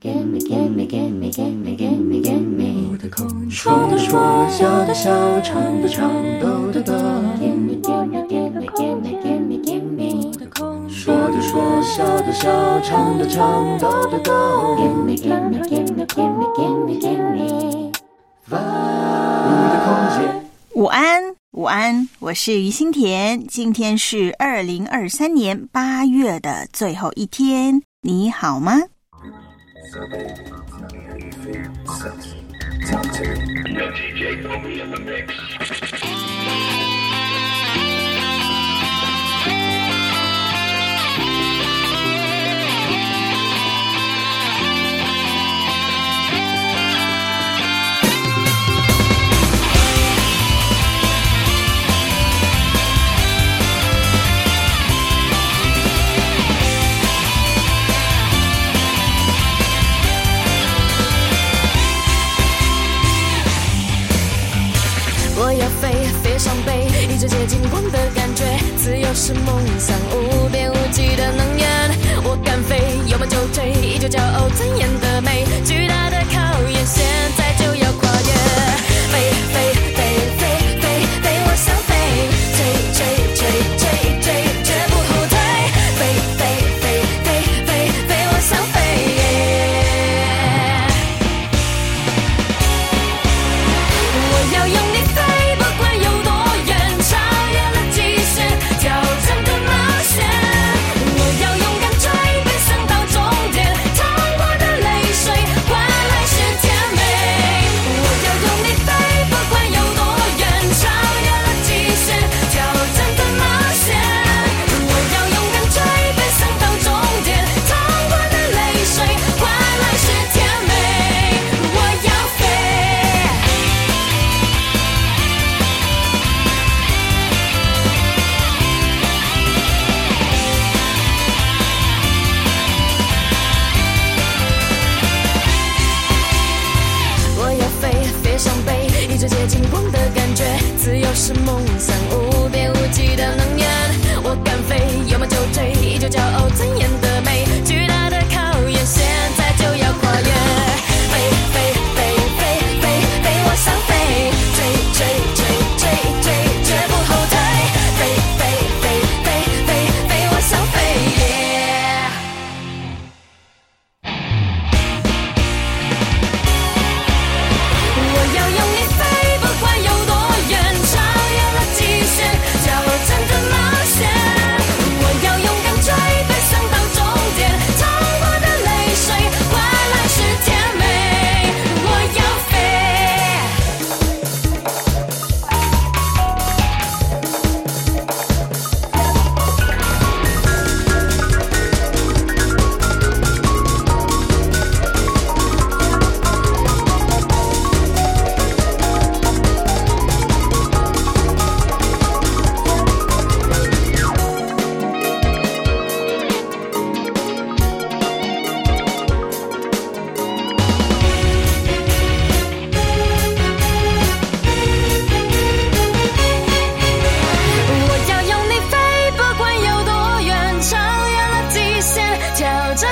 Gimme, gimme, gimme, gimme, gimme, gimme 我的空说的说，笑的笑，唱的唱，抖的抖。Gimme, gimme, gimme, gimme, gimme, gimme 我的空说的说，笑的笑，唱的唱，抖的抖。Gimme, gimme, gimme, gimme, gimme, gimme Five 我的空间。午安，午安，我是于心田。今天是二零二三年八月的最后一天，你好吗？Talk to me. No DJ Bobby in the mix. “我要飞，飞上北，一直接近光的感觉。自由是梦想，无边无际的能源。我敢飞，有梦就追，依旧骄傲尊严的美。巨大的考验，现在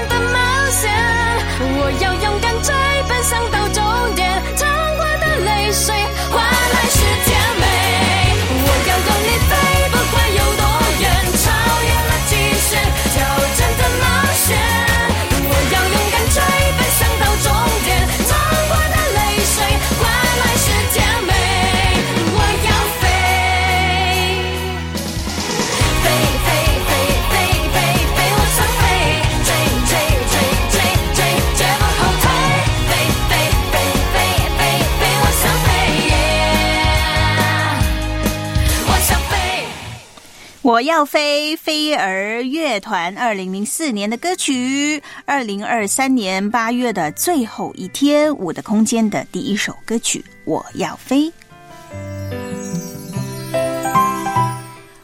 的冒险。我要我要飞，飞儿乐团二零零四年的歌曲，二零二三年八月的最后一天，我的空间的第一首歌曲《我要飞》。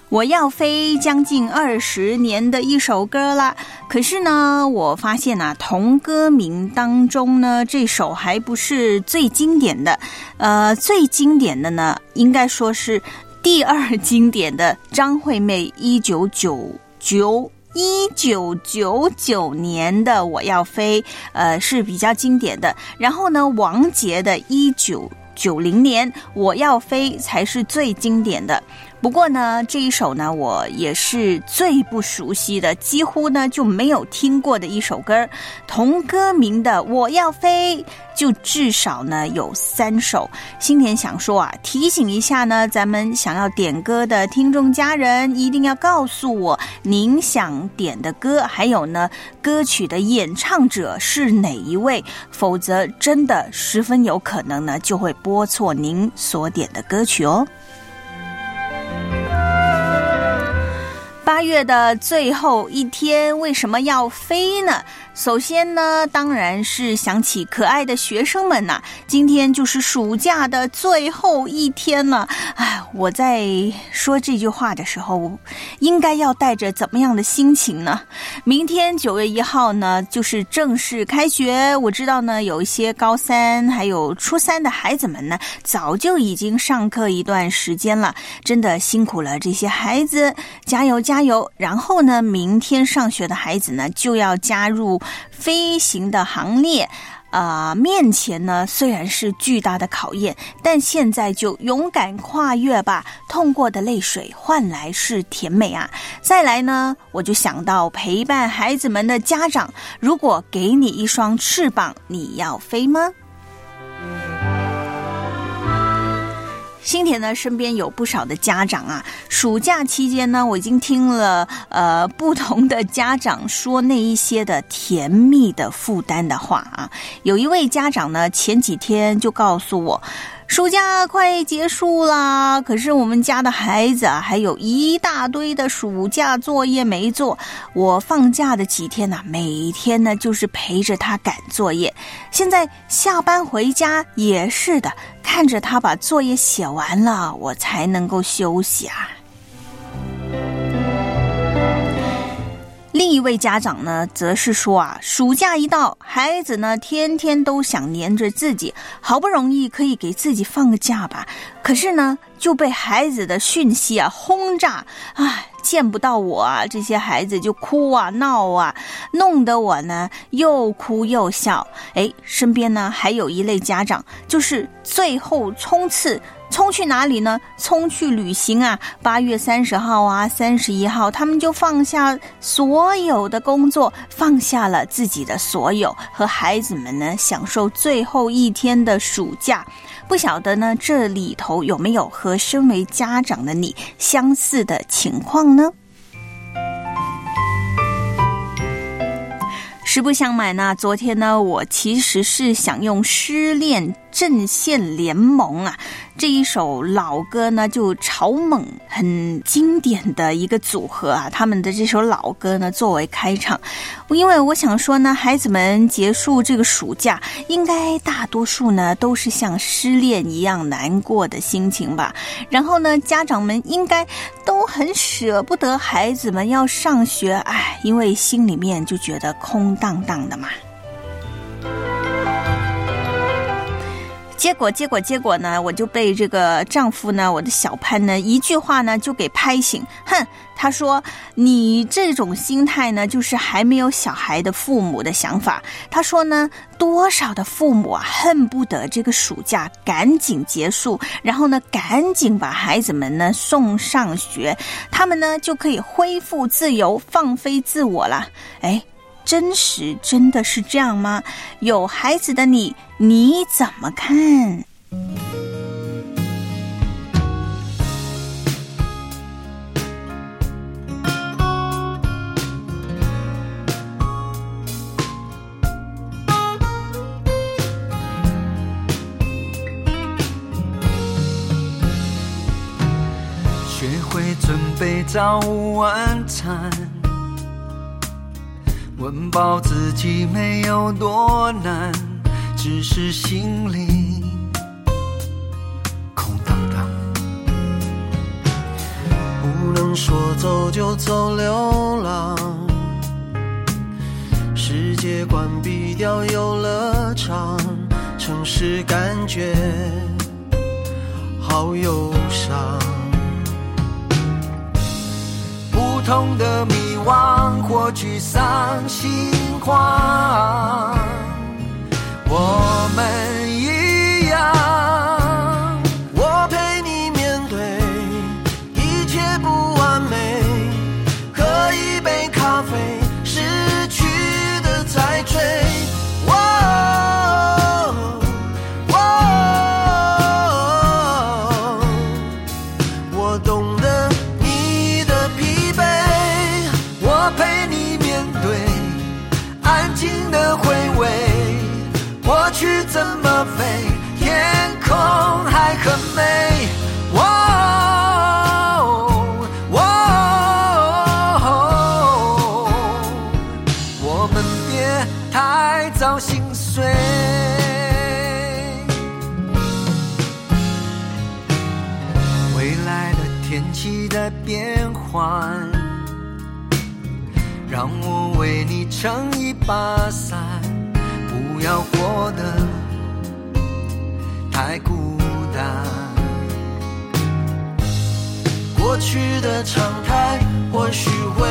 我要飞将近二十年的一首歌啦，可是呢，我发现啊，同歌名当中呢，这首还不是最经典的，呃，最经典的呢，应该说是第二经典的张惠妹一九九九一九九九年的《我要飞》呃是比较经典的，然后呢，王杰的一九九零年《我要飞》才是最经典的。不过呢，这一首呢，我也是最不熟悉的，几乎呢就没有听过的一首歌。同歌名的《我要飞》，就至少呢有三首。新田想说啊，提醒一下呢，咱们想要点歌的听众家人，一定要告诉我您想点的歌，还有呢歌曲的演唱者是哪一位，否则真的十分有可能呢就会播错您所点的歌曲哦。月的最后一天，为什么要飞呢？首先呢，当然是想起可爱的学生们呐、今天就是暑假的最后一天了。哎，我在说这句话的时候，应该要带着怎么样的心情呢？明天九月一号呢，就是正式开学。我知道呢，有一些高三还有初三的孩子们呢，早就已经上课一段时间了，真的辛苦了这些孩子，加油加油！然后呢，明天上学的孩子呢，就要加入飞行的行列。啊、面前呢虽然是巨大的考验，但现在就勇敢跨越吧。痛过的泪水换来是甜美啊！再来呢，我就想到陪伴孩子们的家长，如果给你一双翅膀，你要飞吗？新田呢，身边有不少的家长啊。暑假期间呢，我已经听了呃 不同的家长说那一些的甜蜜的负担的话啊。有一位家长呢，前几天就告诉我。暑假快结束啦，可是我们家的孩子啊，还有一大堆的暑假作业没做。我放假的几天呢、每天呢就是陪着他赶作业。现在下班回家也是的，看着他把作业写完了，我才能够休息啊。另一位家长呢，则是说啊，暑假一到，孩子呢天天都想黏着自己，好不容易可以给自己放个假吧，可是呢就被孩子的讯息啊轰炸，唉，见不到我啊，这些孩子就哭啊闹啊，弄得我呢又哭又笑。哎，身边呢还有一类家长，就是最后冲刺。冲去哪里呢？冲去旅行啊！八月三十号啊，三十一号，他们就放下所有的工作，放下了自己的所有，和孩子们呢享受最后一天的暑假。不晓得呢，这里头有没有和身为家长的你相似的情况呢？实不相瞒呢，昨天呢，我其实是想用《失恋阵线联盟》啊这一首老歌呢，就草蜢很经典的一个组合啊，他们的这首老歌呢作为开场，因为我想说呢，孩子们结束这个暑假，应该大多数呢都是像失恋一样难过的心情吧。然后呢，家长们应该都很舍不得孩子们要上学，哎，因为心里面就觉得空荡荡的嘛。结果，结果，结果呢？我就被这个丈夫呢，我的小潘呢，一句话呢就给拍醒。哼，他说：“你这种心态呢，就是还没有小孩的父母的想法。”他说呢，多少的父母啊，恨不得这个暑假赶紧结束，然后呢，赶紧把孩子们呢送上学，他们呢就可以恢复自由，放飞自我了。哎。真实真的是这样吗？有孩子的你，你怎么看？学会准备早午晚餐，温饱自己没有多难，只是心里空荡荡。不能说走就走，流浪。世界关闭掉游乐场，城市感觉好忧伤。不同同的迷惘或沮丧心慌，我们撑一把伞，不要活得太孤单。过去的常态或许会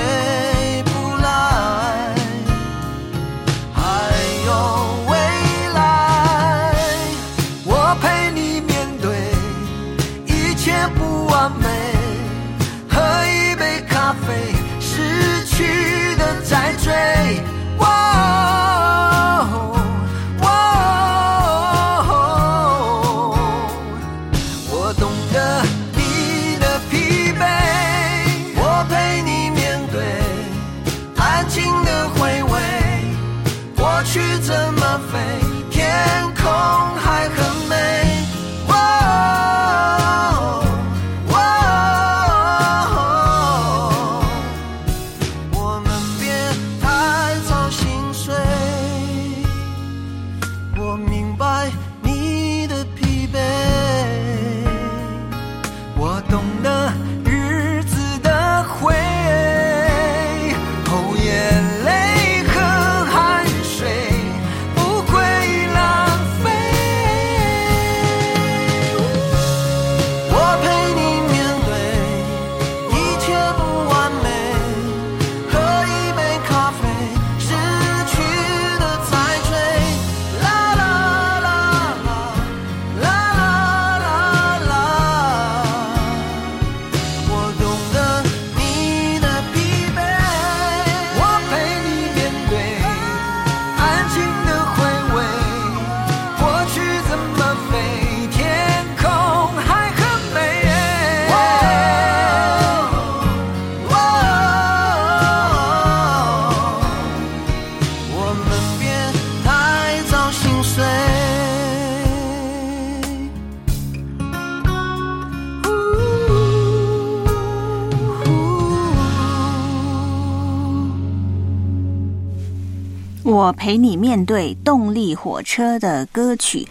我陪你面对动力火车的歌曲，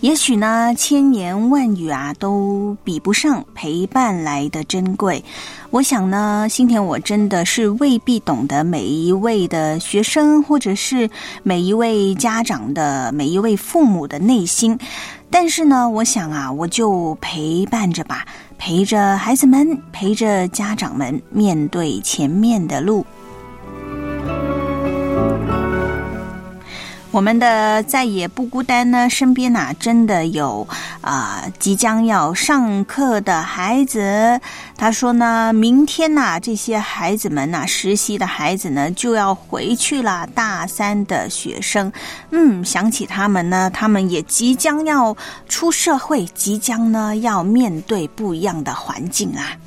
也许呢，千言万语啊都比不上陪伴来的珍贵。我想呢，今天我真的是未必懂得每一位的学生，或者是每一位家长的每一位父母的内心，但是呢，我想啊，我就陪伴着吧，陪着孩子们，陪着家长们，面对前面的路。我们的再也不孤单呢，身边呐、真的有啊、即将要上课的孩子。他说呢，明天呐、这些孩子们呐、实习的孩子呢就要回去了。大三的学生，嗯，想起他们呢，他们也即将要出社会，即将呢要面对不一样的环境啊。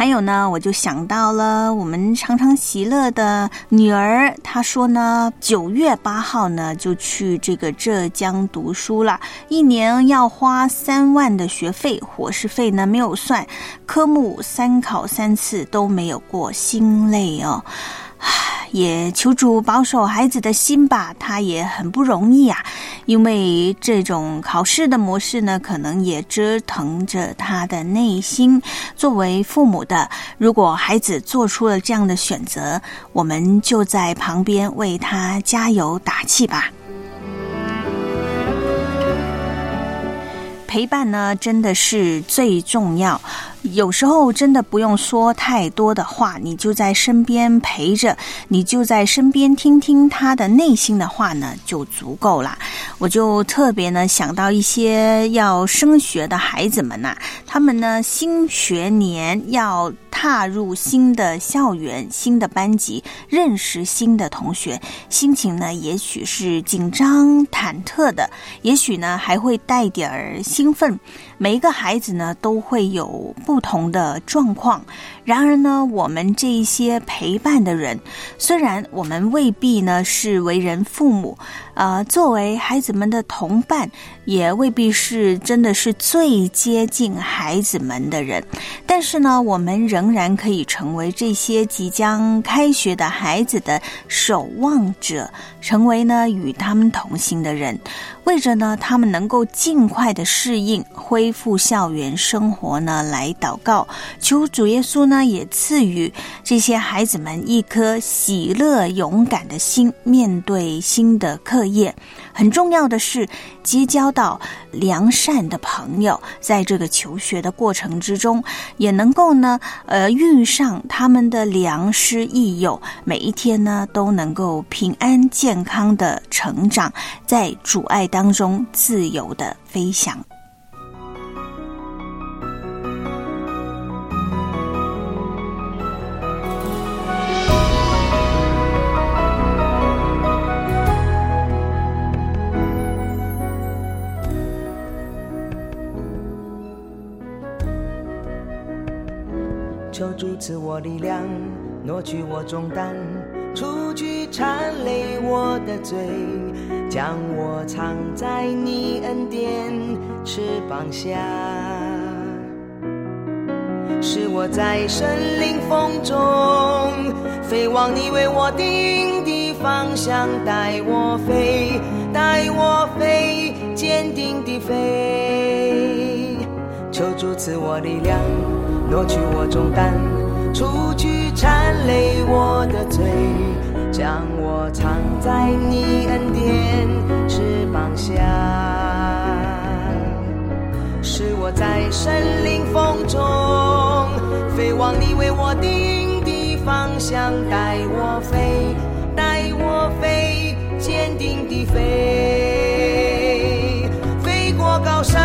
还有呢，我就想到了我们常常喜乐的女儿，她说呢，九月八号呢就去这个浙江读书了，一年要花三万的学费，伙食费呢没有算，科目三考三次都没有过，心累哦。也求主保守孩子的心吧，他也很不容易啊。因为这种考试的模式呢，可能也折腾着他的内心。作为父母的，如果孩子做出了这样的选择，我们就在旁边为他加油打气吧。陪伴呢，真的是最重要。有时候真的不用说太多的话，你就在身边陪着，你就在身边听听他的内心的话呢，就足够啦。我就特别呢想到一些要升学的孩子们呐、他们呢新学年要踏入新的校园、新的班级，认识新的同学，心情呢也许是紧张、忐忑的，也许呢还会带点儿兴奋。每一个孩子呢都会有不同的状况，然而呢，我们这一些陪伴的人，虽然我们未必呢是为人父母，呃，作为孩子们的同伴，也未必是真的是最接近孩子们的人，但是呢，我们仍然可以成为这些即将开学的孩子的守望者，成为呢与他们同行的人。为着呢，他们能够尽快的适应、恢复校园生活呢，来祷告，求主耶稣呢也赐予这些孩子们一颗喜乐、勇敢的心，面对新的课业。很重要的是，结交到良善的朋友，在这个求学的过程之中，也能够呢，呃，遇上他们的良师益友，每一天呢，都能够平安健康的成长，在阻碍当中自由的飞翔。求主赐我力量，挪去我重担，除去缠累我的罪，将我藏在你恩典翅膀下，使我在森林风中飞往你为我定的方向，带我飞，带我飞，坚定地飞。求主赐我力量，挪去我重担，除去缠累我的罪，将我藏在你恩典翅膀下，使我在森林风中飞往你为我定的方向，带我飞，带我飞，坚定地飞，飞过高山，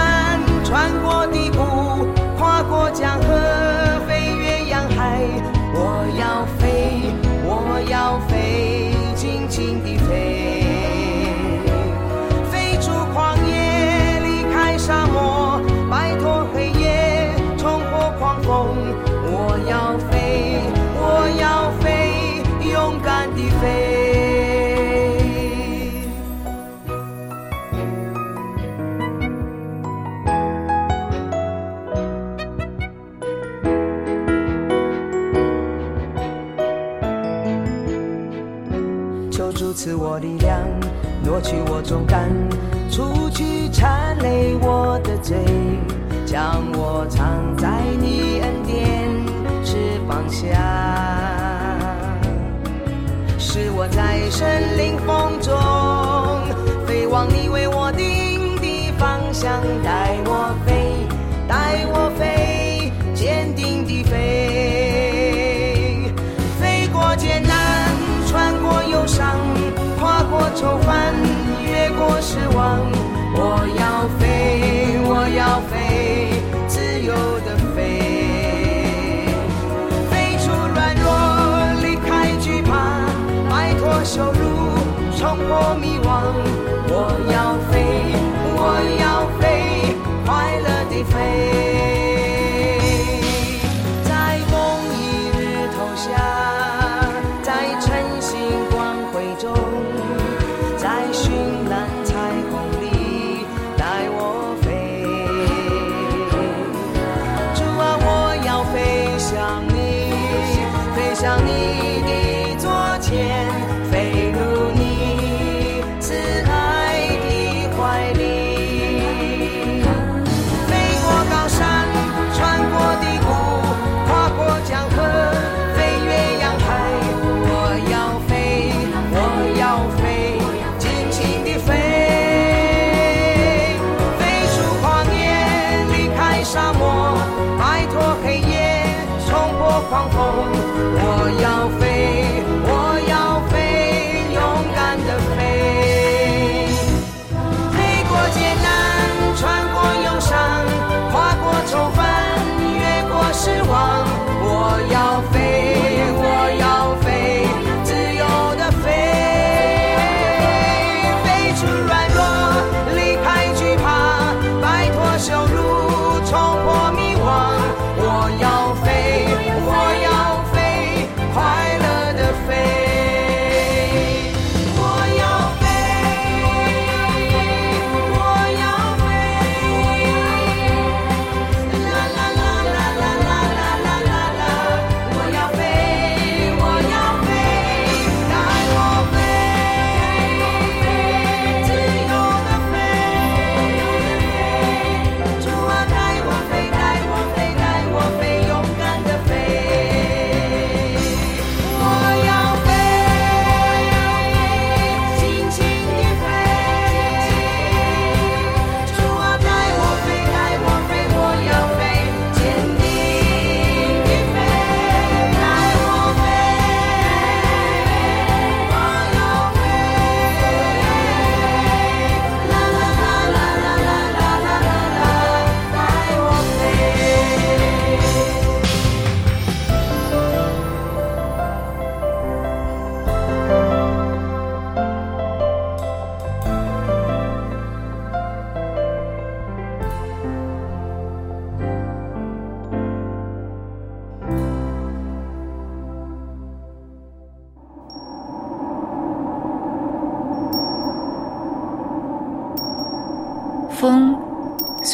赐我力量，挪去我重担，除去缠累我的罪，将我藏在你恩典翅膀下，使我在森林风中飞往你愁烦，越过失望。我要飞，我要飞，自由的飞，飞出软弱，离开惧怕，摆脱羞辱，冲破迷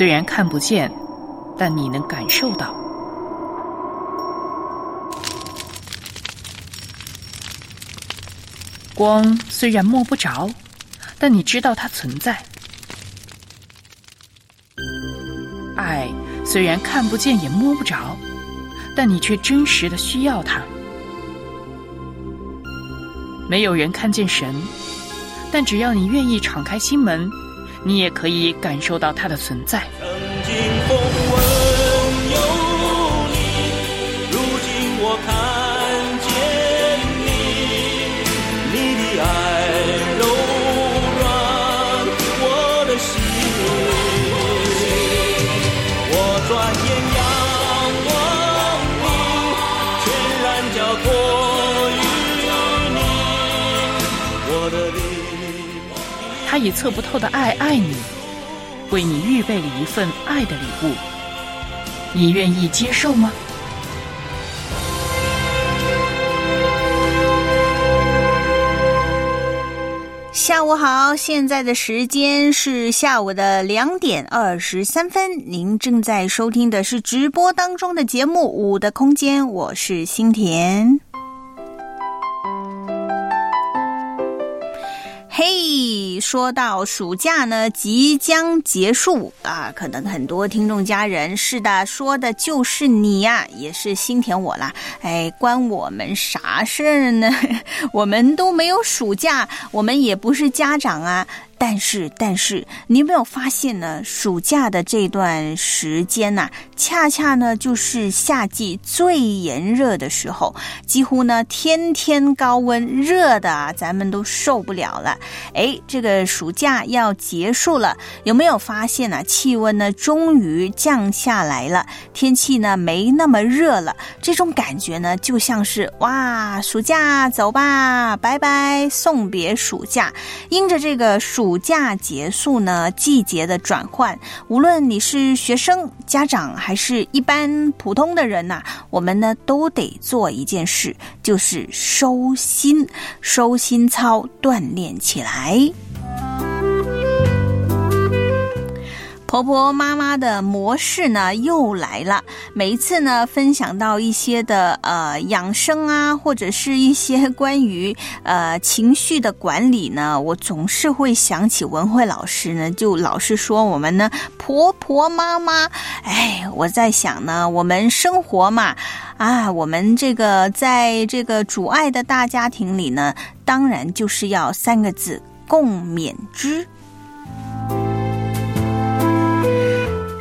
虽然看不见，但你能感受到。光虽然摸不着，但你知道它存在。爱虽然看不见也摸不着，但你却真实的需要它。没有人看见神，但只要你愿意敞开心门，你也可以感受到它的存在。以测不透的爱爱你，为你预备了一份爱的礼物，你愿意接受吗？下午好，现在的时间是下午的两点二十三分。您正在收听的是直播当中的节目《五的空间》，我是新田。嘿，说到暑假呢，即将结束啊，可能很多听众家人是的，说的就是你呀、也是心甜我啦。哎，关我们啥事儿呢？我们都没有暑假，我们也不是家长啊。但是，但是，你有没有发现呢？暑假的这段时间呐、恰恰呢就是夏季最炎热的时候，几乎呢天天高温，热的啊，咱们都受不了了。哎，这个暑假要结束了，有没有发现呢、气温呢终于降下来了，天气呢没那么热了，这种感觉呢就像是哇，暑假走吧，拜拜，送别暑假。因着这个暑暑假结束呢，季节的转换，无论你是学生、家长还是一般普通的人呐、我们呢都得做一件事，就是收心，收心操锻炼起来。婆婆妈妈的模式呢又来了，每一次呢分享到一些的呃养生啊，或者是一些关于呃情绪的管理呢，我总是会想起文慧老师呢，就老是说我们呢婆婆妈妈，哎，我在想呢，我们生活嘛，啊，我们这个在这个主爱的大家庭里呢，当然就是要三个字共勉之。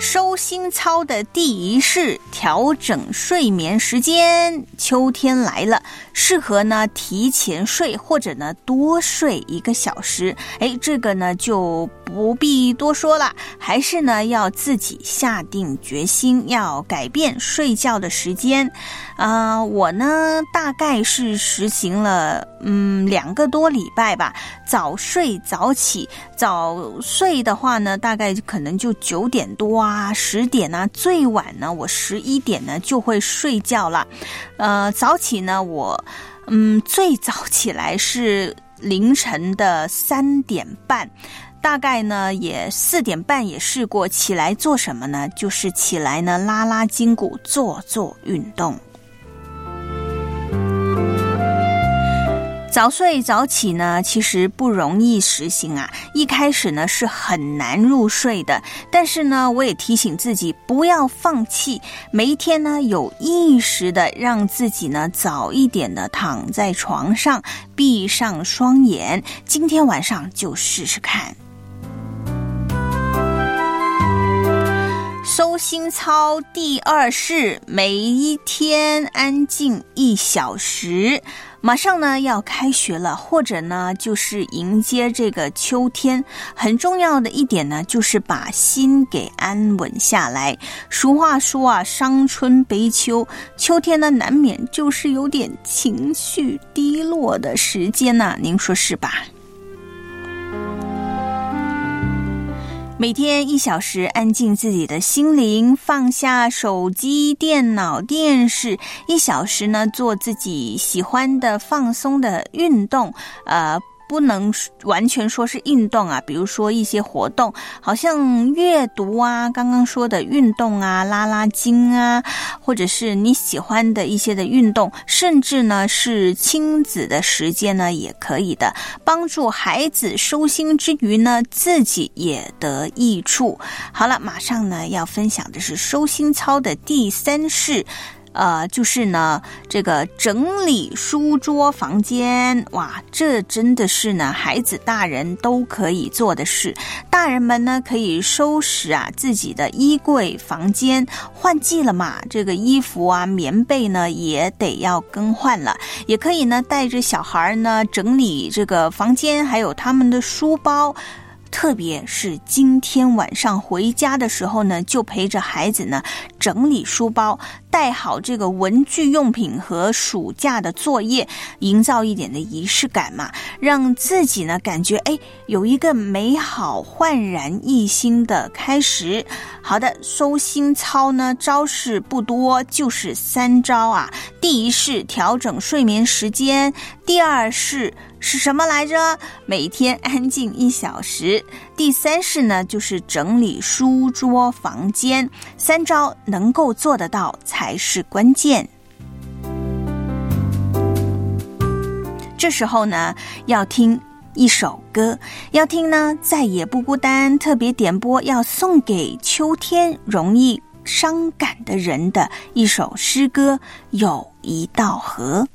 收心操的第一式，调整睡眠时间。秋天来了，适合呢提前睡或者呢多睡一个小时。哎，这个呢就不必多说了，还是呢要自己下定决心要改变睡觉的时间。啊、我呢大概是实行了嗯两个多礼拜吧，早睡早起。早睡的话呢，大概可能就九点多啊、十点呢，最晚呢我十一点呢就会睡觉了。呃，早起呢，我嗯最早起来是凌晨的三点半。大概呢，也四点半也试过起来做什么呢？就是起来呢拉拉筋骨，做做运动。早睡早起呢，其实不容易实行啊。一开始呢是很难入睡的，但是呢，我也提醒自己不要放弃，每一天呢有意识的让自己呢早一点的躺在床上，闭上双眼。今天晚上就试试看。收心操第二式，每一天安静一小时。马上呢要开学了，或者呢就是迎接这个秋天。很重要的一点呢，就是把心给安稳下来。俗话说啊，伤春悲秋，秋天呢难免就是有点情绪低落的时间呢、您说是吧？每天一小时，安静自己的心灵，放下手机、电脑、电视，一小时呢，做自己喜欢的放松的运动，呃。不能完全说是运动啊，比如说一些活动，好像阅读啊，刚刚说的运动啊，拉拉筋啊，或者是你喜欢的一些的运动，甚至呢是亲子的时间呢也可以的，帮助孩子收心之余呢，自己也得益处。好了，马上呢要分享的是收心操的第三式。呃，就是呢，这个整理书桌、房间，哇，这真的是呢，孩子、大人都可以做的事。大人们呢，可以收拾啊自己的衣柜、房间，换季了嘛，这个衣服啊、棉被呢也得要更换了。也可以呢，带着小孩呢整理这个房间，还有他们的书包。特别是今天晚上回家的时候呢，就陪着孩子呢整理书包，带好这个文具用品和暑假的作业，营造一点的仪式感嘛，让自己呢感觉哎有一个美好、焕然一新的开始。好的，收心操呢招式不多，就是三招啊。第一是调整睡眠时间，第二是。是什么来着？每天安静一小时。第三式呢，就是整理书桌、房间。三招能够做得到才是关键。这时候呢，要听一首歌，要听呢再也不孤单。特别点播要送给秋天容易伤感的人的一首诗歌，《有一道河》。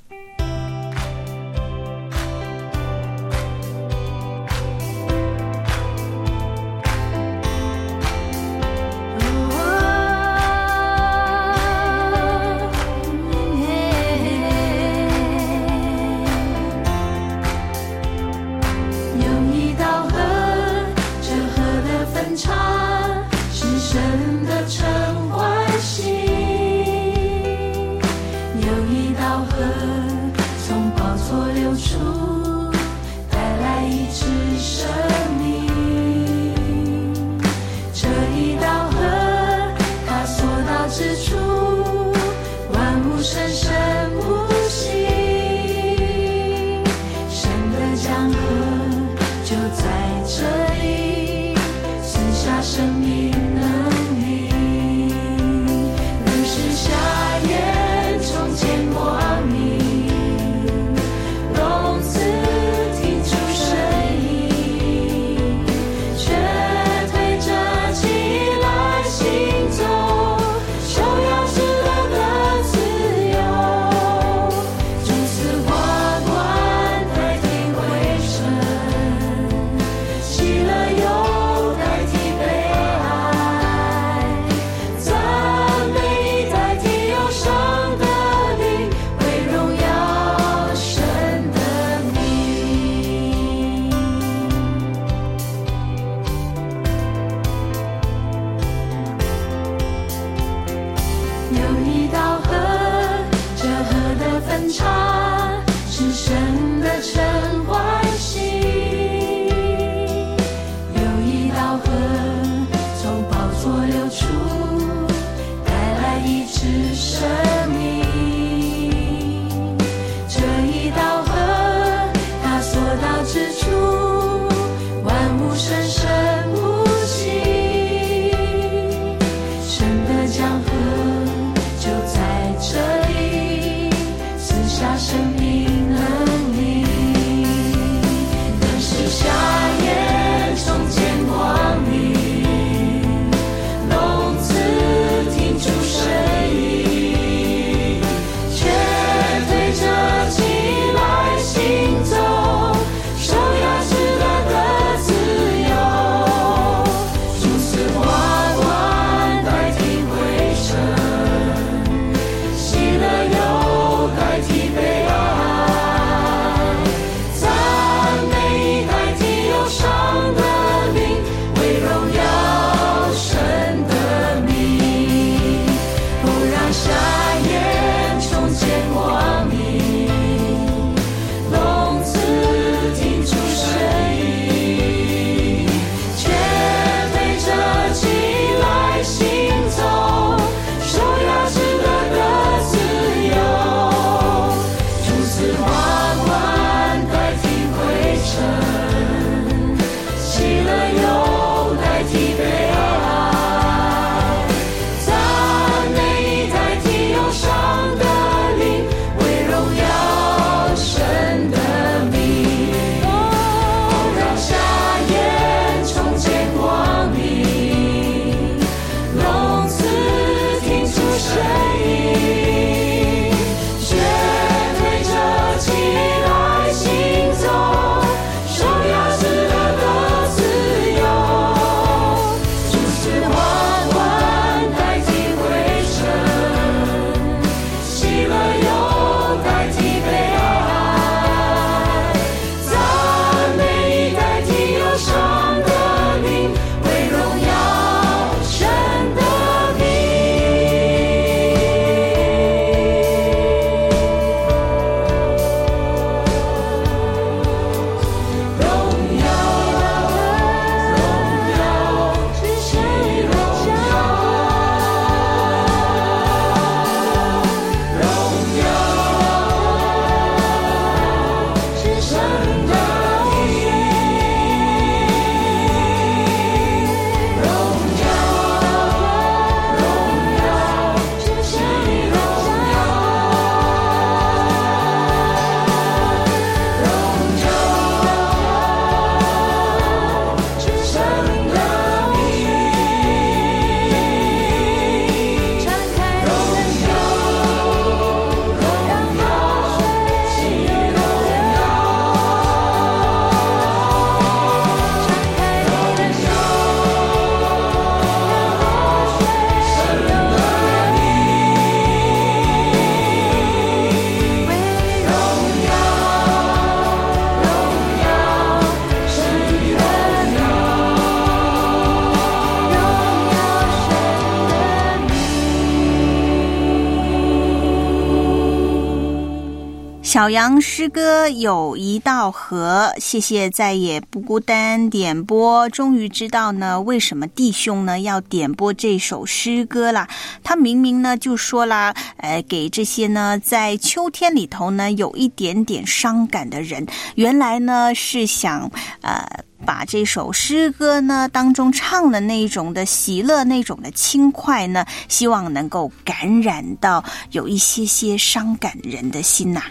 小杨诗歌有一道河，谢谢再也不孤单点播，终于知道呢为什么弟兄呢要点播这首诗歌啦。他明明呢就说啦，呃，给这些呢在秋天里头呢有一点点伤感的人，原来呢是想呃。把这首诗歌呢当中唱的那种的喜乐、那种的轻快呢，希望能够感染到有一些些伤感人的心呐、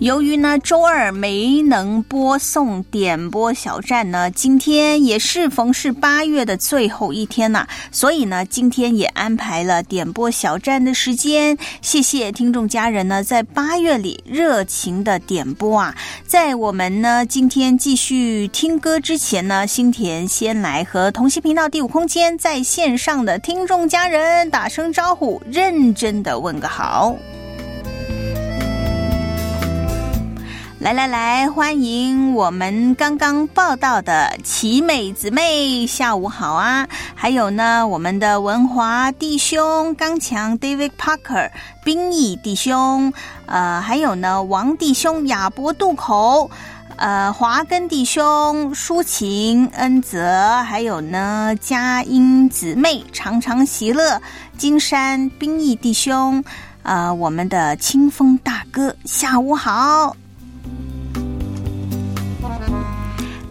由于呢周二没能播送点播小站呢，今天也适逢是八月的最后一天呐、所以呢今天也安排了点播小站的时间。谢谢听众家人呢在八月里热情的点播啊！在我们呢今天继续听歌之前呢，新田先来和同心频道第五空间在线上的听众家人打声招呼，认真的问个好。来来来，欢迎我们刚刚报道的奇美姊妹，下午好啊！还有呢，我们的文华弟兄、刚强 David Parker、兵役弟兄，呃，还有呢，王弟兄、亚伯渡口。呃，华根弟兄、抒情、恩泽，还有呢，佳音姊妹，常常喜乐，金山兵役弟兄，呃，我们的清风大哥，下午好。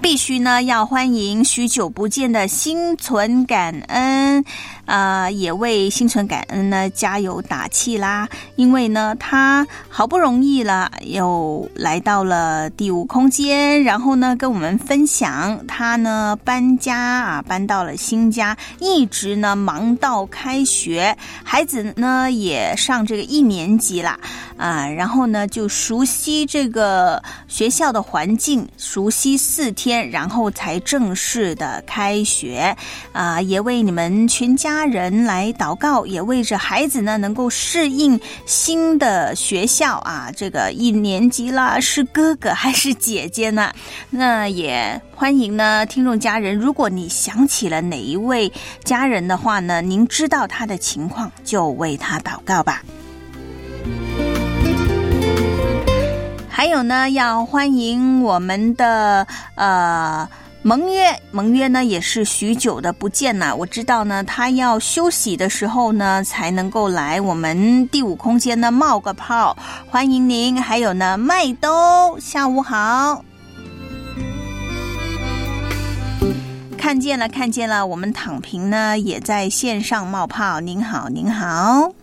必须呢要欢迎许久不见的心存感恩，呃，也为心存感恩呢加油打气啦！因为呢，他好不容易了，又来到了第五空间，然后呢跟我们分享他呢搬家啊，搬到了新家，一直呢忙到开学，孩子呢也上这个一年级啦，啊，然后呢就熟悉这个学校的环境，熟悉四天。然后才正式的开学，啊、也为你们全家人来祷告，也为着孩子呢能够适应新的学校啊，这个一年级啦，是哥哥还是姐姐呢？那也欢迎呢，听众家人，如果你想起了哪一位家人的话呢，您知道他的情况，就为他祷告吧。还有呢，要欢迎我们的呃盟约，盟约呢也是许久的不见了。我知道呢，他要休息的时候呢，才能够来我们第五空间呢冒个泡。欢迎您，还有呢麦兜，下午好。看见了，看见了，我们躺平呢也在线上冒泡。您好，您好。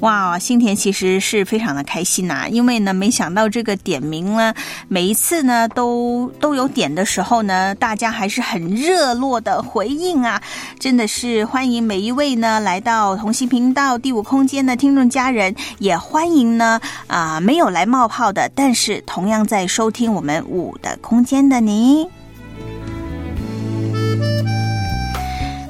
哇，新田其实是非常的开心呐、因为呢，没想到这个点名呢，每一次呢都都有点的时候呢，大家还是很热络的回应啊，真的是欢迎每一位呢来到同心频道第五空间的听众家人，也欢迎呢啊、没有来冒泡的，但是同样在收听我们五的空间的您。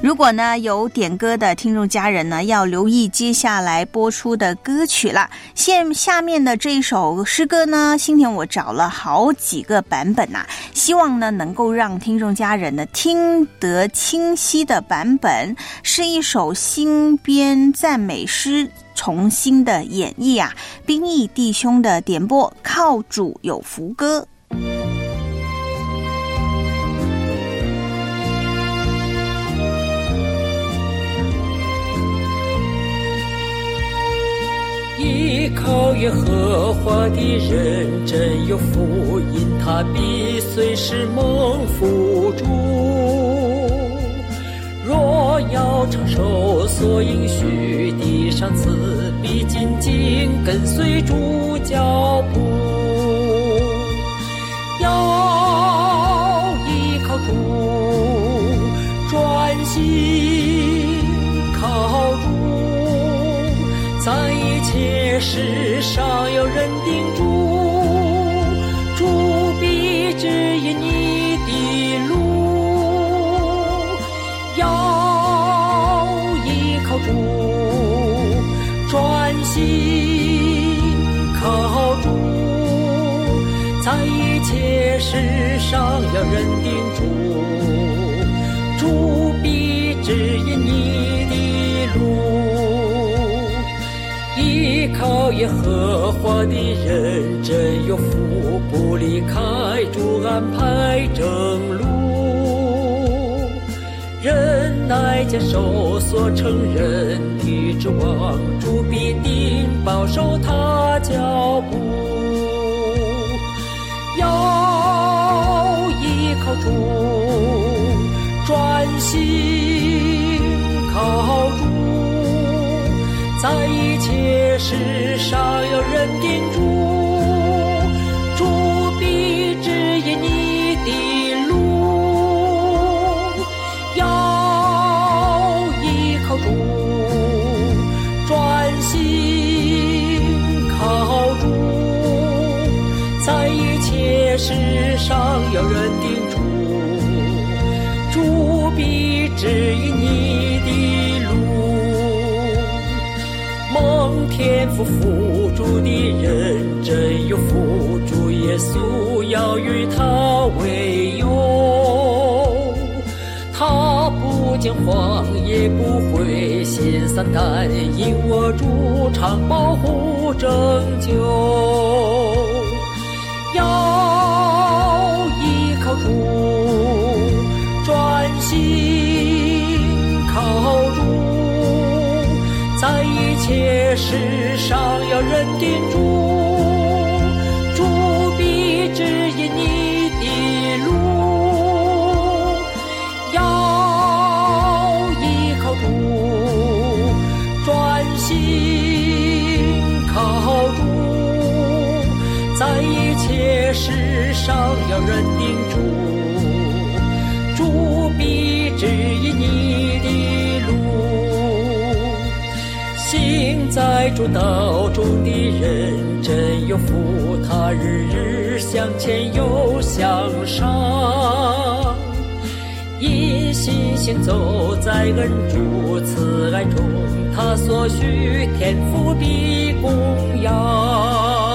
如果呢有点歌的听众家人呢，要留意接下来播出的歌曲啦。现下面的这一首诗歌呢，今天我找了好几个版本呐、希望呢能够让听众家人呢听得清晰的版本，是一首新编赞美诗。重新的演绎啊，兵役弟兄的点播，靠主有福歌。考验荷花的认真有福，因它必随时蒙福主。若要承受所应许的赏赐，必紧紧跟随主脚步。要依靠主，专心靠在一切事上要认定主，主必指引你的路，要依靠主，专心靠主，在一切事上要认定，主依靠耶和华的人真有福，不离开主安排正路。忍耐接受所承认的指望，主必定保守他脚步。要依靠主，专心靠主。在一切事上要认定主，主必指引你的路。要依靠主，专心靠主，在一切事上要认定主，主必指引天父辅助的人真有辅助耶稣要与他为友。他不惊慌，也不会心散胆，因我主常保护拯救。要依靠主，在世上要认定主，主必指引你的路；要依靠主，专心靠主。在一切世上要认定主，主必指引你的路。在主道中的人真有福，他日日向前又向上。一心行走在恩主慈爱中，他所需天赋必供养。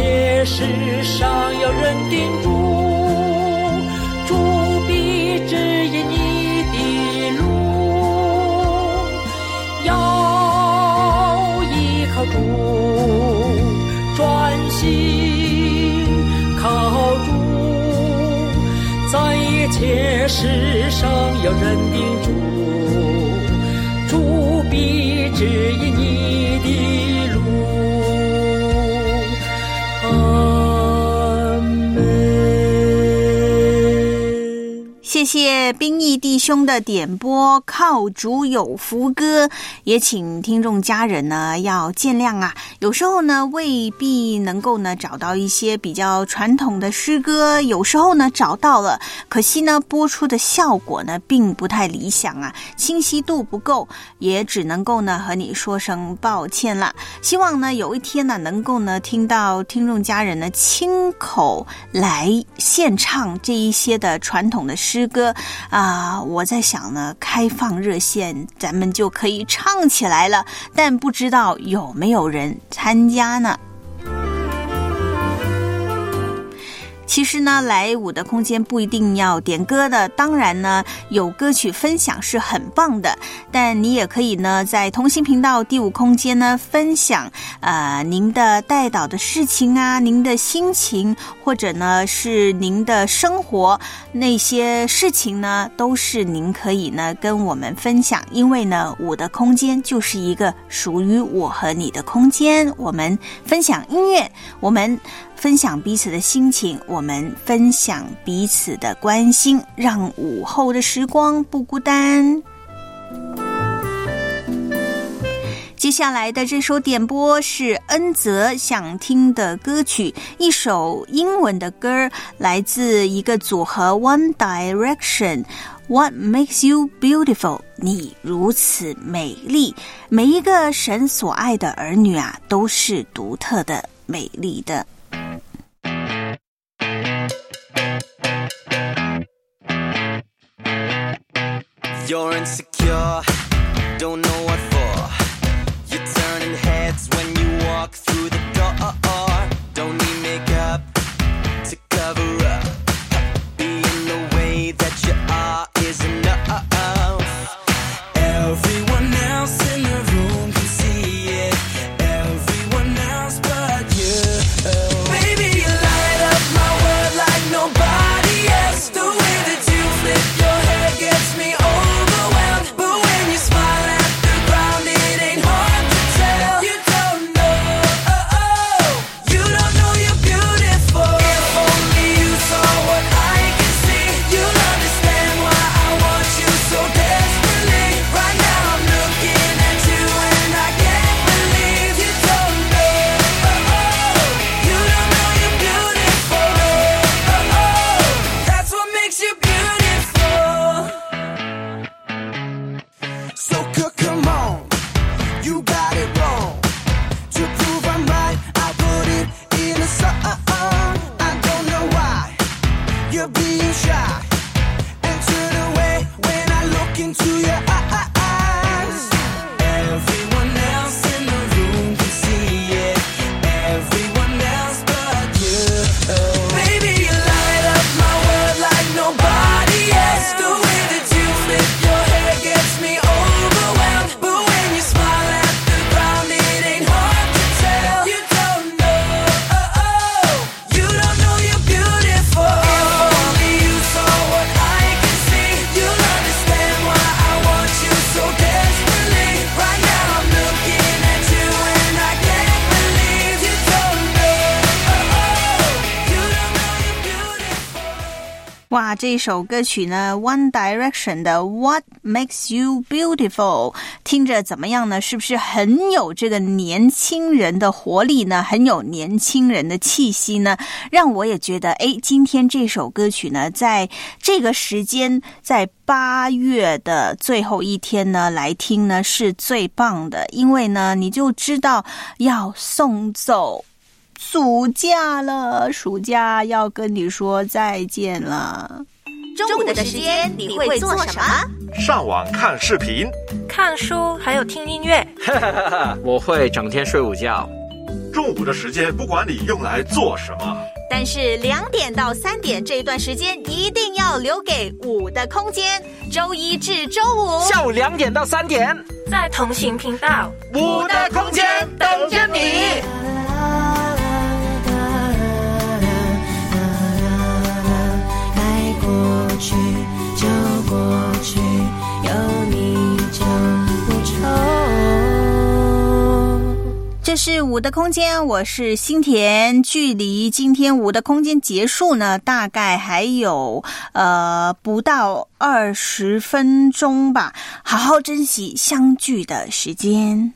一切事上要认定主，主必指引你的路。要依靠主，专心靠主，在一切事上要认定主，主必指引谢谢兵役弟兄的点播，靠主有福歌，也请听众家人呢要见谅啊。有时候呢未必能够呢找到一些比较传统的诗歌，有时候呢找到了，可惜呢播出的效果呢并不太理想啊，清晰度不够，也只能够呢和你说声抱歉了。希望呢有一天呢能够呢听到听众家人呢亲口来献唱这一些的传统的诗歌啊、我在想呢，开放热线咱们就可以唱起来了，但不知道有没有人参加呢？其实呢，来我的空间不一定要点歌的，当然呢，有歌曲分享是很棒的。但你也可以呢，在同心频道第五空间呢，分享呃您的带导的事情啊，您的心情，或者呢是您的生活那些事情呢，都是您可以呢跟我们分享。因为呢，我的空间就是一个属于我和你的空间，我们分享音乐，我们。分享彼此的心情，我们分享彼此的关心，让午后的时光不孤单。接下来的这首点播是恩泽想听的歌曲，一首英文的歌，来自一个组合 One Direction。What makes you beautiful？你如此美丽。每一个神所爱的儿女啊，都是独特的、美丽的。You're insecure, don't know what for. You're turning heads when you walk through the door. 首歌曲呢，One Direction 的《What Makes You Beautiful》，听着怎么样呢？是不是很有这个年轻人的活力呢？很有年轻人的气息呢？让我也觉得，哎，今天这首歌曲呢，在这个时间，在八月的最后一天呢，来听呢是最棒的，因为呢，你就知道要送走。暑假了，暑假要跟你说再见了。中午的时间你会做什么？上网看视频，看书，还有听音乐。我会整天睡午觉。中午的时间不管你用来做什么，但是两点到三点这一段时间一定要留给午的空间。周一至周五下午两点到三点，在同行频道，午的空间等着你。这是五的空间，我是新田。距离今天五的空间结束呢，大概还有呃不到二十分钟吧。好好珍惜相聚的时间。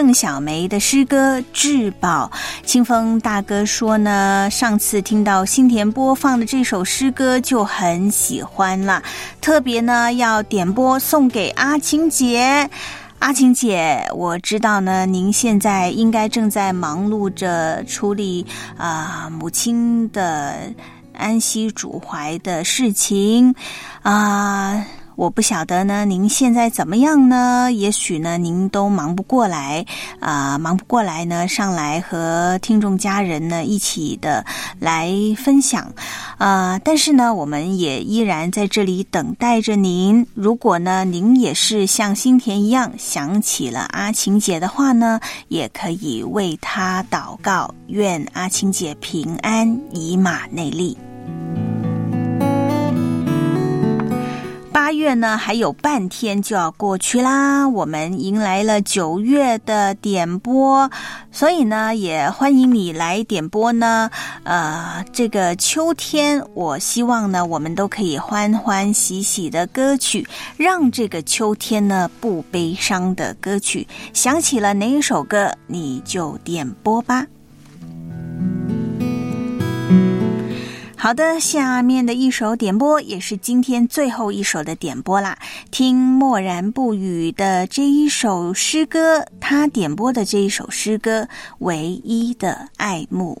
盛小梅的诗歌《至宝》。清风大哥说呢，上次听到新田播放的这首诗歌就很喜欢了，特别呢要点播送给阿青姐。阿晴姐，我知道呢，您现在应该正在忙碌着处理啊、母亲的安息主怀的事情啊。我不晓得呢，您现在怎么样呢？也许呢，您都忙不过来啊、忙不过来呢，上来和听众家人呢一起的来分享啊、但是呢，我们也依然在这里等待着您。如果呢，您也是像新田一样想起了阿晴姐的话呢，也可以为她祷告，愿阿晴姐平安，以马内利。八月呢还有半天就要过去啦，我们迎来了九月的点播，所以呢也欢迎你来点播呢。呃，这个秋天，我希望呢我们都可以欢欢喜喜的歌曲，让这个秋天呢不悲伤的歌曲。想起了哪一首歌，你就点播吧。好的，下面的一首点播也是今天最后一首的点播啦。听默然不语的这一首诗歌，他点播的这一首诗歌《唯一的爱慕》。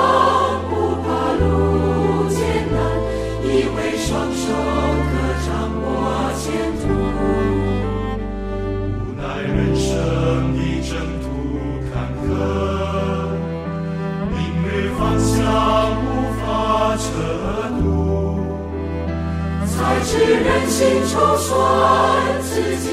人心筹算自己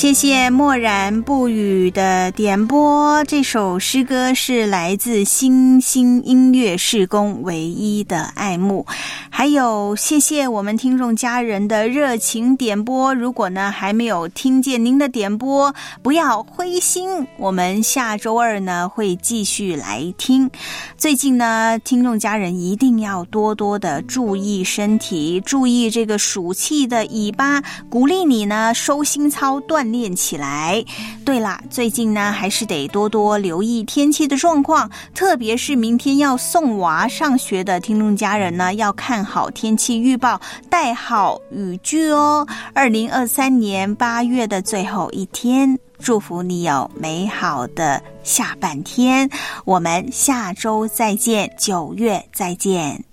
谢谢默然不语的点播，这首诗歌是来自星星音乐事工唯一的爱慕。还有谢谢我们听众家人的热情点播。如果呢还没有听见您的点播，不要灰心，我们下周二呢会继续来听。最近呢，听众家人一定要多多的注意身体，注意这个暑气的尾巴，鼓励你呢收心操、锻练起来。对啦，最近呢还是得多多留意天气的状况，特别是明天要送娃上学的听众家人呢，要看好天气预报，带好雨具哦。二零二三年八月的最后一天，祝福你有美好的下半天。我们下周再见，九月再见。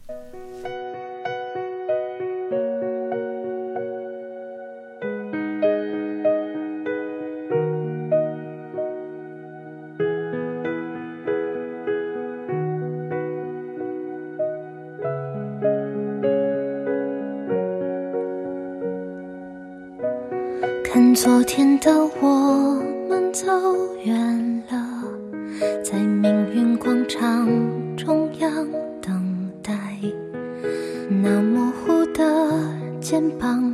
昨天的我们走远了，在命运广场中央等待。那模糊的肩膀，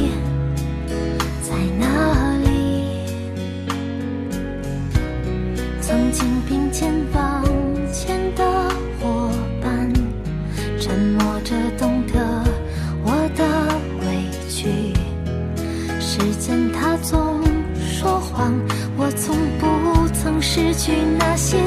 去那些。